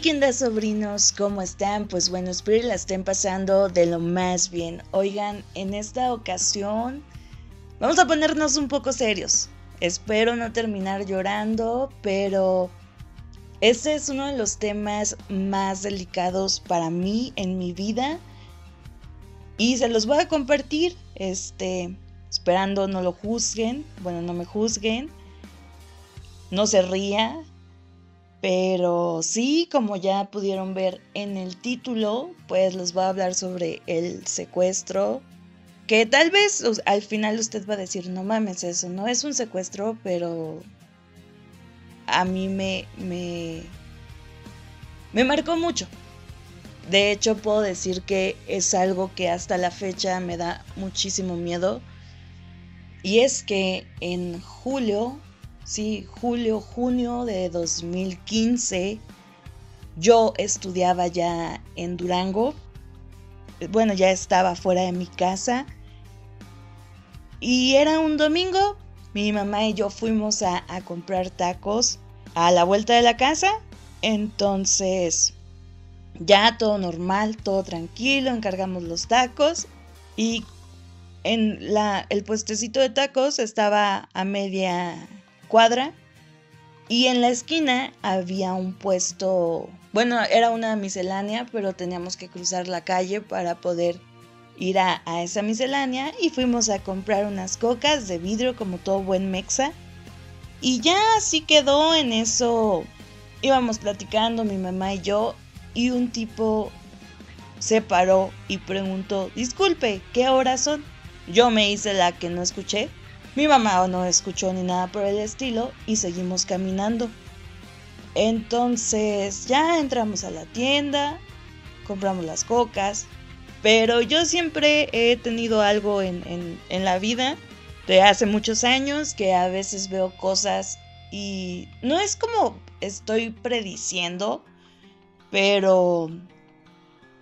¿qué onda, sobrinos? ¿Cómo están? Pues bueno, espero que la estén pasando de lo más bien. Oigan, en esta ocasión vamos a ponernos un poco serios. Espero no terminar llorando, pero este es uno de los temas más delicados para mí en mi vida. Y se los voy a compartir, este, esperando no lo juzguen, bueno, no me juzguen, no se ría, pero sí, como ya pudieron ver en el título, pues les voy a hablar sobre el secuestro. Que tal vez al final usted va a decir, no mames, eso no es un secuestro, pero a mí me, me, me marcó mucho. De hecho, puedo decir que es algo que hasta la fecha me da muchísimo miedo. Y es que en julio sí, julio, junio de 2015, yo estudiaba ya en Durango. Bueno, ya estaba fuera de mi casa. Y era un domingo. Mi mamá y yo fuimos a, comprar tacos a la vuelta de la casa. Entonces, ya todo normal, todo tranquilo, encargamos los tacos. Y en la, el puestecito de tacos estaba a media cuadra y en la esquina había un puesto, bueno, era una miscelánea, pero teníamos que cruzar la calle para poder ir a, esa miscelánea y fuimos a comprar unas cocas de vidrio como todo buen mexa. Y ya así quedó en eso. Íbamos platicando mi mamá y yo y un tipo se paró y preguntó, disculpe, ¿qué horas son? Yo me hice la que no escuché mi mamá no escuchó ni nada por el estilo y seguimos caminando. Entonces ya entramos a la tienda, compramos las cocas, pero yo siempre he tenido algo en, en la vida de hace muchos años que a veces veo cosas y no es como estoy prediciendo, pero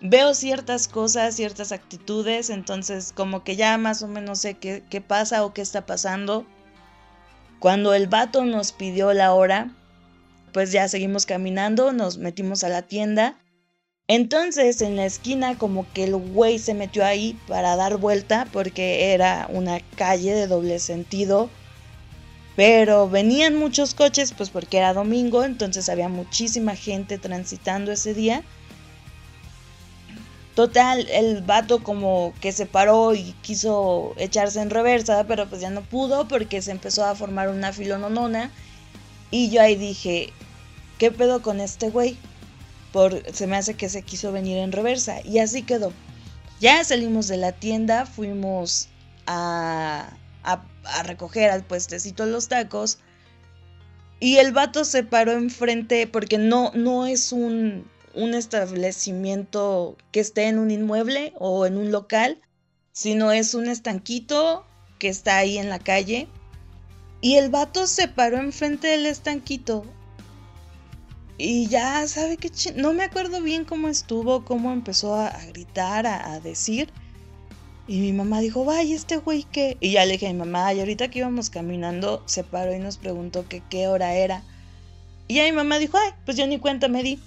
veo ciertas cosas, ciertas actitudes, entonces como que ya más o menos sé qué, qué pasa o qué está pasando. Cuando el vato nos pidió la hora, pues ya seguimos caminando, nos metimos a la tienda. Entonces en la esquina como que el güey se metió ahí para dar vuelta porque era una calle de doble sentido. Pero venían muchos coches pues porque era domingo, entonces había muchísima gente transitando ese día. Total, el vato como que se paró y quiso echarse en reversa, pero pues ya no pudo porque se empezó a formar una filononona. Y yo ahí dije, ¿qué pedo con este güey? Por, se me hace que se quiso venir en reversa. Y así quedó. Ya salimos de la tienda, fuimos a, a, recoger al puestecito los tacos. Y el vato se paró enfrente porque no, no es un un establecimiento que esté en un inmueble o en un local, sino es un estanquito que está ahí en la calle. Y el vato se paró enfrente del estanquito. Y ya, ¿sabe qué? No me acuerdo bien cómo estuvo, cómo empezó a, gritar, a, decir. Y mi mamá dijo, vaya, este güey qué. Y ya le dije a mi mamá, y ahorita que íbamos caminando, se paró y nos preguntó que qué hora era. Y ya mi mamá dijo, ay, pues yo ni cuenta me di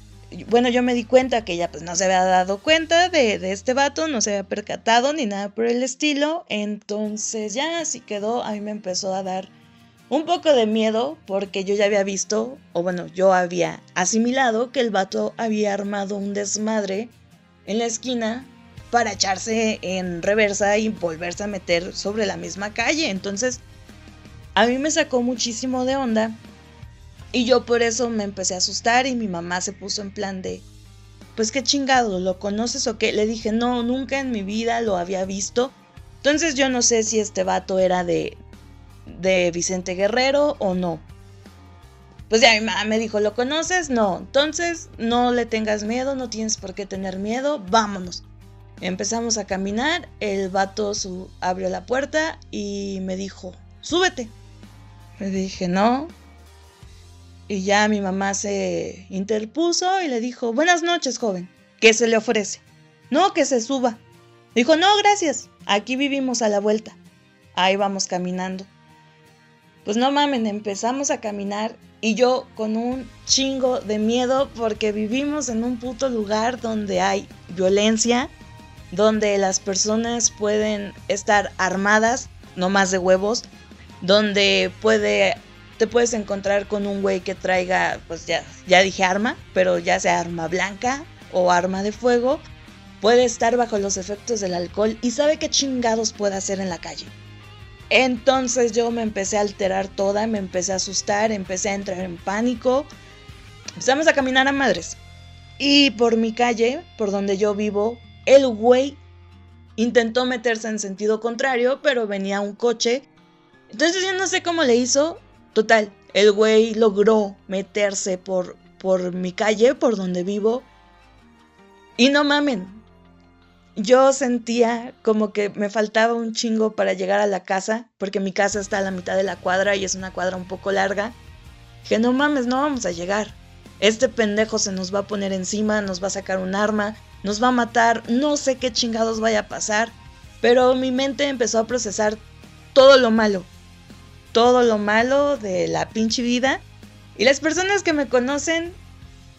bueno, yo me di cuenta que ella pues no se había dado cuenta de, de, este vato, no se había percatado ni nada por el estilo. Entonces ya así quedó, a mí me empezó a dar un poco de miedo porque yo ya había visto, o bueno, yo había asimilado que el vato había armado un desmadre en la esquina para echarse en reversa y volverse a meter sobre la misma calle. Entonces, a mí me sacó muchísimo de onda y yo por eso me empecé a asustar y mi mamá se puso en plan de, pues qué chingado, ¿lo conoces o qué? Le dije, no, nunca en mi vida lo había visto. Entonces yo no sé si este vato era de, de Vicente Guerrero o no. Pues ya mi mamá me dijo, ¿lo conoces? No. Entonces no le tengas miedo, no tienes por qué tener miedo, vámonos. Empezamos a caminar, el vato su, abrió la puerta y me dijo, súbete. Le dije, no, y ya mi mamá se interpuso y le dijo, buenas noches, joven, ¿qué se le ofrece? No, que se suba. Dijo, no, gracias, aquí vivimos a la vuelta. Ahí vamos caminando. Pues no mamen, empezamos a caminar y yo con un chingo de miedo porque vivimos en un puto lugar donde hay violencia, donde las personas pueden estar armadas, no más de huevos, donde puede te puedes encontrar con un güey que traiga, pues ya, ya dije arma, pero ya sea arma blanca o arma de fuego, puede estar bajo los efectos del alcohol y sabe qué chingados puede hacer en la calle. Entonces yo me empecé a alterar toda, me empecé a asustar, empecé a entrar en pánico. Empezamos a caminar a madres. Y por mi calle, por donde yo vivo, el güey intentó meterse en sentido contrario, pero venía un coche. Entonces yo no sé cómo le hizo. Total, el güey logró meterse por, por mi calle, por donde vivo. Y no mamen, yo sentía como que me faltaba un chingo para llegar a la casa, porque mi casa está a la mitad de la cuadra y es una cuadra un poco larga. Que no mames, no vamos a llegar. Este pendejo se nos va a poner encima, nos va a sacar un arma, nos va a matar, no sé qué chingados vaya a pasar, pero mi mente empezó a procesar todo lo malo, todo lo malo de la pinche vida. Y las personas que me conocen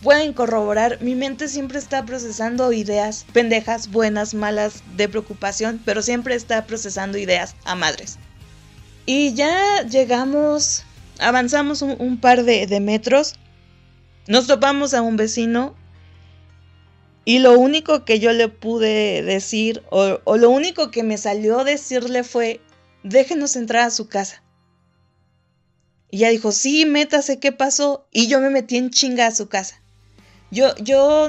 pueden corroborar, mi mente siempre está procesando ideas pendejas, buenas, malas, de preocupación, pero siempre está procesando ideas a madres. Y ya llegamos, avanzamos un, par de, metros, nos topamos a un vecino y lo único que yo le pude decir, o, lo único que me salió decirle fue, déjenos entrar a su casa. Y ella dijo, sí, métase, ¿qué pasó? Y yo me metí en chinga a su casa. Yo, yo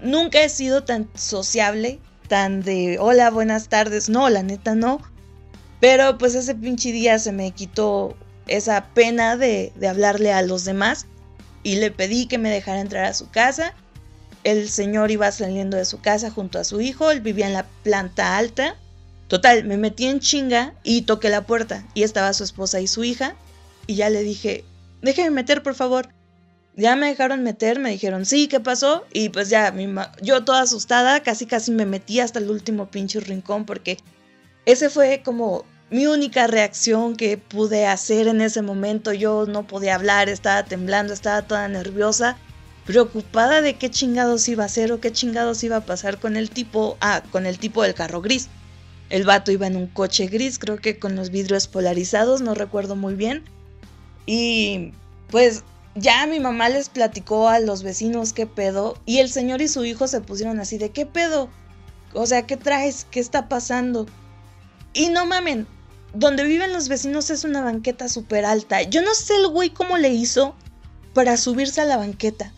nunca he sido tan sociable, tan de hola, buenas tardes. No, la neta no. Pero pues ese pinche día se me quitó esa pena de, de hablarle a los demás y le pedí que me dejara entrar a su casa. El señor iba saliendo de su casa junto a su hijo, él vivía en la planta alta. Total, me metí en chinga y toqué la puerta y estaba su esposa y su hija y ya le dije, déjeme meter por favor. Ya me dejaron meter, me dijeron, sí, ¿qué pasó? Y pues ya, yo toda asustada, casi casi me metí hasta el último pinche rincón porque ese fue como mi única reacción que pude hacer en ese momento. Yo no podía hablar, estaba temblando, estaba toda nerviosa, preocupada de qué chingados iba a hacer o qué chingados iba a pasar con el tipo, ah, con el tipo del carro gris. El vato iba en un coche gris, creo que con los vidrios polarizados, no recuerdo muy bien. Y pues ya mi mamá les platicó a los vecinos qué pedo y el señor y su hijo se pusieron así de qué pedo. O sea, ¿qué traes? ¿Qué está pasando? Y no mamen, donde viven los vecinos es una banqueta súper alta. Yo no sé el güey cómo le hizo para subirse a la banqueta.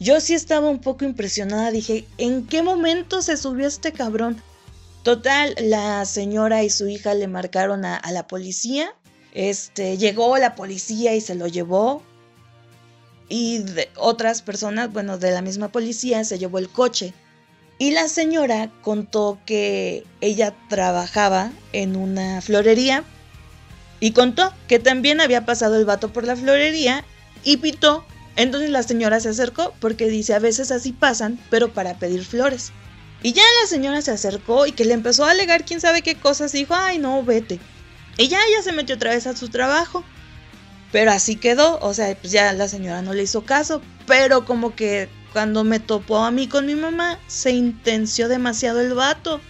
Yo sí estaba un poco impresionada, dije, ¿en qué momento se subió este cabrón? Total, la señora y su hija le marcaron a, a la policía. Este, llegó la policía y se lo llevó y de otras personas, bueno, de la misma policía, se llevó el coche. Y la señora contó que ella trabajaba en una florería y contó que también había pasado el vato por la florería y pitó. Entonces la señora se acercó porque dice a veces así pasan, pero para pedir flores. Y ya la señora se acercó y que le empezó a alegar quién sabe qué cosas dijo, ay no, vete. Y ya ella se metió otra vez a su trabajo. Pero así quedó, o sea, pues ya la señora no le hizo caso, pero como que cuando me topó a mí con mi mamá, se intenció demasiado el vato.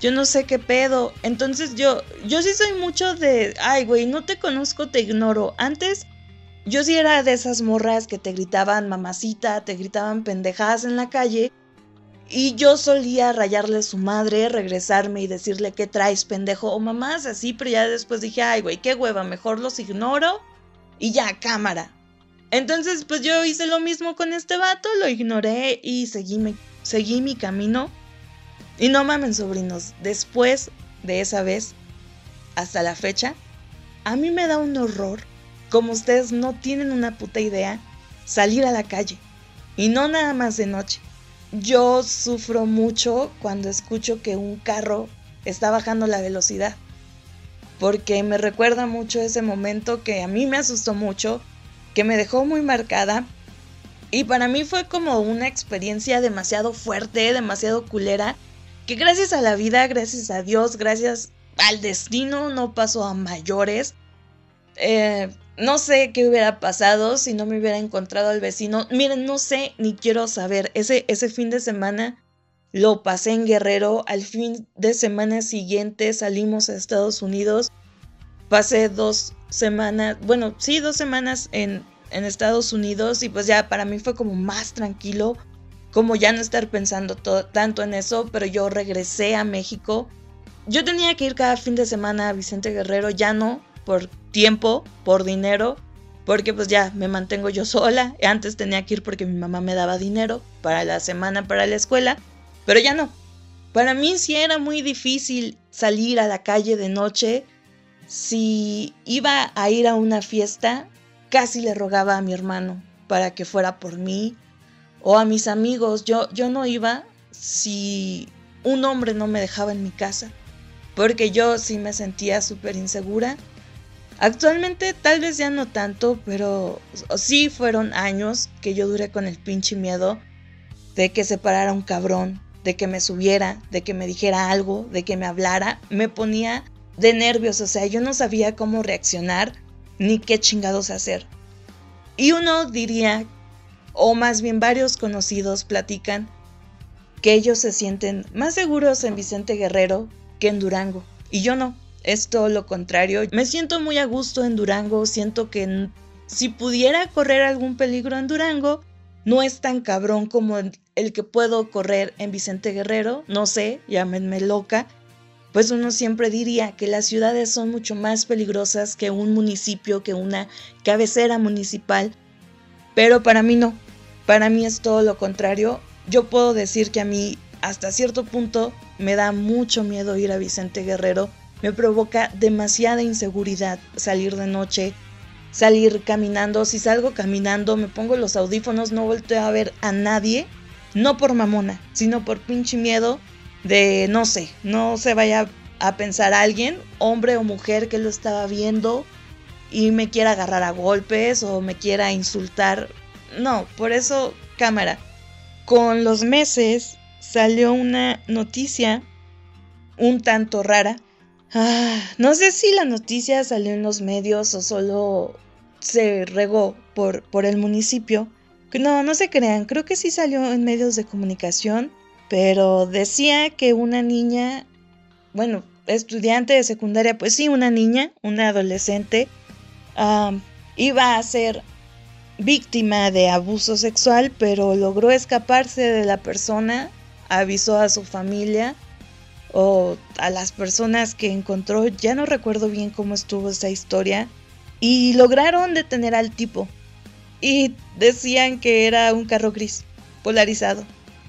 Yo no sé qué pedo. Entonces yo, yo sí soy mucho de, ay, güey, no te conozco, te ignoro. Antes yo sí era de esas morras que te gritaban mamacita, te gritaban pendejadas en la calle. Y yo solía rayarle su madre, regresarme y decirle qué traes, pendejo, o mamás, así, pero ya después dije, ay, güey, qué hueva, mejor los ignoro y ya, cámara. Entonces, pues yo hice lo mismo con este vato, lo ignoré y seguí mi, seguí mi camino. Y no mamen, sobrinos, después de esa vez, hasta la fecha, a mí me da un horror, como ustedes no tienen una puta idea, salir a la calle. Y no nada más de noche. Yo sufro mucho cuando escucho que un carro está bajando la velocidad porque me recuerda mucho ese momento que a mí me asustó mucho, que me dejó muy marcada y para mí fue como una experiencia demasiado fuerte, demasiado culera, que gracias a la vida, gracias a Dios, gracias al destino no pasó a mayores. Eh, no sé qué hubiera pasado si no me hubiera encontrado al vecino. Miren, no sé ni quiero saber. Ese, ese fin de semana lo pasé en Guerrero. Al fin de semana siguiente salimos a Estados Unidos. Pasé dos semanas, bueno, sí, dos semanas en, en Estados Unidos y pues ya para mí fue como más tranquilo, como ya no estar pensando tanto en eso, pero yo regresé a México. Yo tenía que ir cada fin de semana a Vicente Guerrero, ya no, por tiempo, por dinero, porque pues ya me mantengo yo sola. Antes tenía que ir porque mi mamá me daba dinero para la semana, para la escuela, pero ya no. Para mí sí era muy difícil salir a la calle de noche. Si iba a ir a una fiesta, casi le rogaba a mi hermano para que fuera por mí o a mis amigos. Yo, yo no iba si un hombre no me dejaba en mi casa, porque yo sí me sentía súper insegura Actualmente tal vez ya no tanto, pero sí fueron años que yo duré con el pinche miedo de que se parara un cabrón, de que me subiera, de que me dijera algo, de que me hablara. Me ponía de nervios, o sea, yo no sabía cómo reaccionar ni qué chingados hacer. Y uno diría, o más bien varios conocidos platican, que ellos se sienten más seguros en Vicente Guerrero que en Durango. Y yo no es todo lo contrario. Me siento muy a gusto en Durango, siento que si pudiera correr algún peligro en Durango, no es tan cabrón como el que puedo correr en Vicente Guerrero, no sé, llámenme loca, pues uno siempre diría que las ciudades son mucho más peligrosas que un municipio, que una cabecera municipal, pero para mí no, para mí es todo lo contrario. Yo puedo decir que a mí hasta cierto punto me da mucho miedo ir a Vicente Guerrero me provoca demasiada inseguridad salir de noche, salir caminando. Si salgo caminando, me pongo los audífonos, no volteo a ver a nadie. No por mamona, sino por pinche miedo de, no sé, no se vaya a pensar alguien, hombre o mujer, que lo estaba viendo y me quiera agarrar a golpes o me quiera insultar. No, por eso, cámara. Con los meses salió una noticia un tanto rara Ah, no sé si la noticia salió en los medios o solo se regó por, por el municipio. No, no se crean, creo que sí salió en medios de comunicación, pero decía que una niña, bueno, estudiante de secundaria, pues sí, una niña, una adolescente, iba a ser víctima de abuso sexual, pero logró escaparse de la persona, avisó a su familia o a las personas que encontró, ya no recuerdo bien cómo estuvo esa historia, y lograron detener al tipo. Y decían que era un carro gris, polarizado.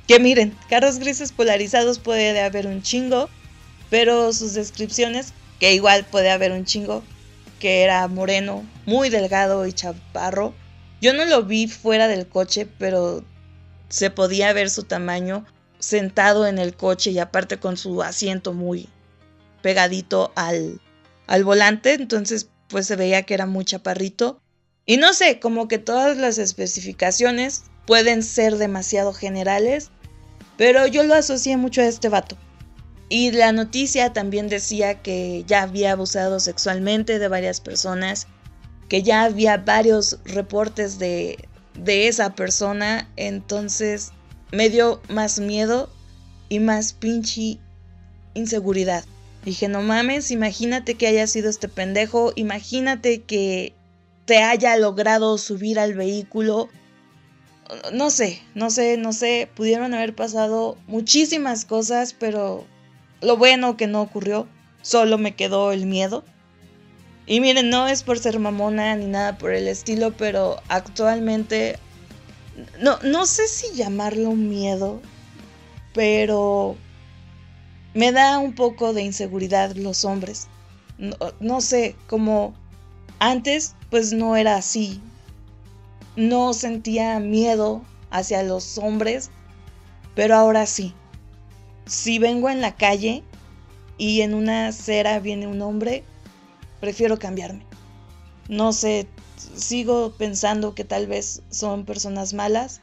Que miren, carros grises polarizados puede haber un chingo, pero sus descripciones, que igual puede haber un chingo, que era moreno, muy delgado y chaparro. Yo no lo vi fuera del coche, pero se podía ver su tamaño sentado en el coche y aparte con su asiento muy pegadito al, al volante, entonces pues se veía que era muy chaparrito. Y no sé, como que todas las especificaciones pueden ser demasiado generales, pero yo lo asocié mucho a este vato. Y la noticia también decía que ya había abusado sexualmente de varias personas, que ya había varios reportes de, de esa persona, entonces me dio más miedo y más pinche inseguridad. Dije, no mames, imagínate que haya sido este pendejo, imagínate que te haya logrado subir al vehículo. No sé, no sé, no sé, pudieron haber pasado muchísimas cosas, pero lo bueno que no ocurrió, solo me quedó el miedo. Y miren, no es por ser mamona ni nada por el estilo, pero actualmente no, no sé si llamarlo miedo, pero me da un poco de inseguridad los hombres. No, sé, como antes pues no era así. No sentía miedo hacia los hombres, pero ahora sí. Si vengo en la calle y en una acera viene un hombre, prefiero cambiarme. No sé, sigo pensando que tal vez son personas malas,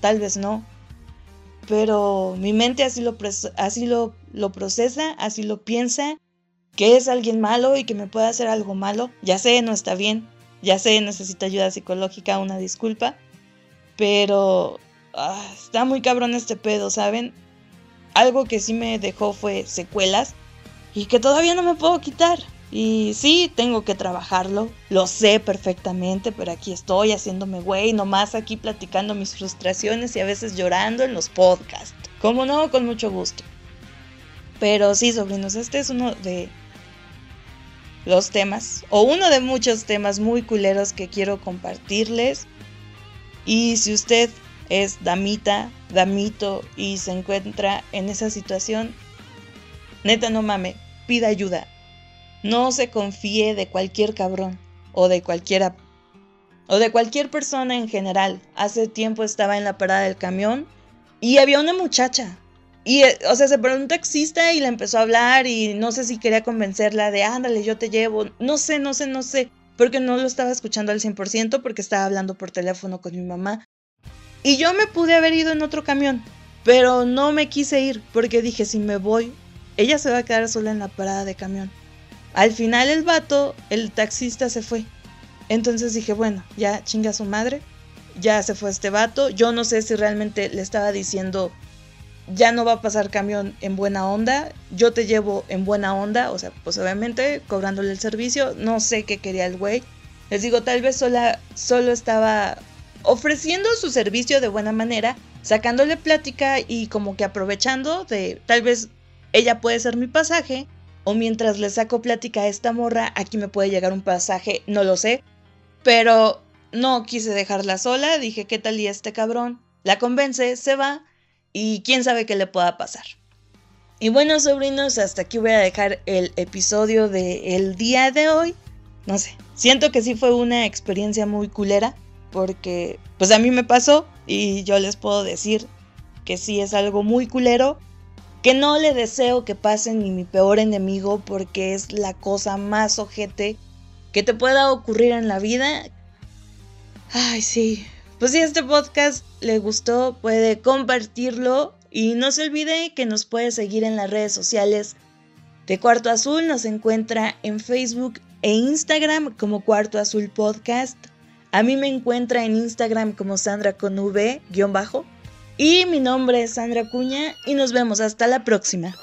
tal vez no, pero mi mente así lo, así lo, lo procesa, así lo piensa que es alguien malo y que me puede hacer algo malo. Ya sé, no está bien. Ya sé, necesita ayuda psicológica, una disculpa. Pero ah, está muy cabrón este pedo, ¿saben? Algo que sí me dejó fue secuelas y que todavía no me puedo quitar. Y sí, tengo que trabajarlo, lo sé perfectamente, pero aquí estoy haciéndome güey, nomás aquí platicando mis frustraciones y a veces llorando en los podcasts. Como no, con mucho gusto. Pero sí, sobrinos, este es uno de los temas, o uno de muchos temas muy culeros que quiero compartirles. Y si usted es damita, damito y se encuentra en esa situación, neta no mame, pida ayuda. No se confíe de cualquier cabrón o de cualquiera o de cualquier persona en general. Hace tiempo estaba en la parada del camión y había una muchacha y, eh, o sea, se paró un taxista y le empezó a hablar y no sé si quería convencerla de, ándale, yo te llevo. No sé, no sé, no sé. Porque no lo estaba escuchando al 100% porque estaba hablando por teléfono con mi mamá. Y yo me pude haber ido en otro camión, pero no me quise ir porque dije, si me voy, ella se va a quedar sola en la parada de camión. Al final el vato, el taxista se fue. Entonces dije, bueno, ya chinga su madre, ya se fue este vato. Yo no sé si realmente le estaba diciendo ya no va a pasar camión en buena onda, yo te llevo en buena onda, o sea, pues obviamente cobrándole el servicio, no sé qué quería el güey. Les digo, tal vez sola, solo estaba ofreciendo su servicio de buena manera, sacándole plática y como que aprovechando de tal vez ella puede ser mi pasaje, o mientras le saco plática a esta morra, aquí me puede llegar un pasaje, no lo sé, pero no quise dejarla sola, dije, ¿qué tal y este cabrón? La convence, se va y quién sabe qué le pueda pasar. Y bueno, sobrinos, hasta aquí voy a dejar el episodio del día de hoy. No sé, siento que sí fue una experiencia muy culera, porque pues a mí me pasó y yo les puedo decir que sí es algo muy culero, que no le deseo que pase ni mi peor enemigo porque es la cosa más ojete que te pueda ocurrir en la vida. Ay, sí, pues si este podcast le gustó, puede compartirlo y no se olvide que nos puede seguir en las redes sociales de Cuarto Azul. Nos encuentra en Facebook e Instagram como Cuarto Azul Podcast. A mí me encuentra en Instagram como Sandra con V, guion bajo. Y mi nombre es Sandra Cuña y nos vemos hasta la próxima.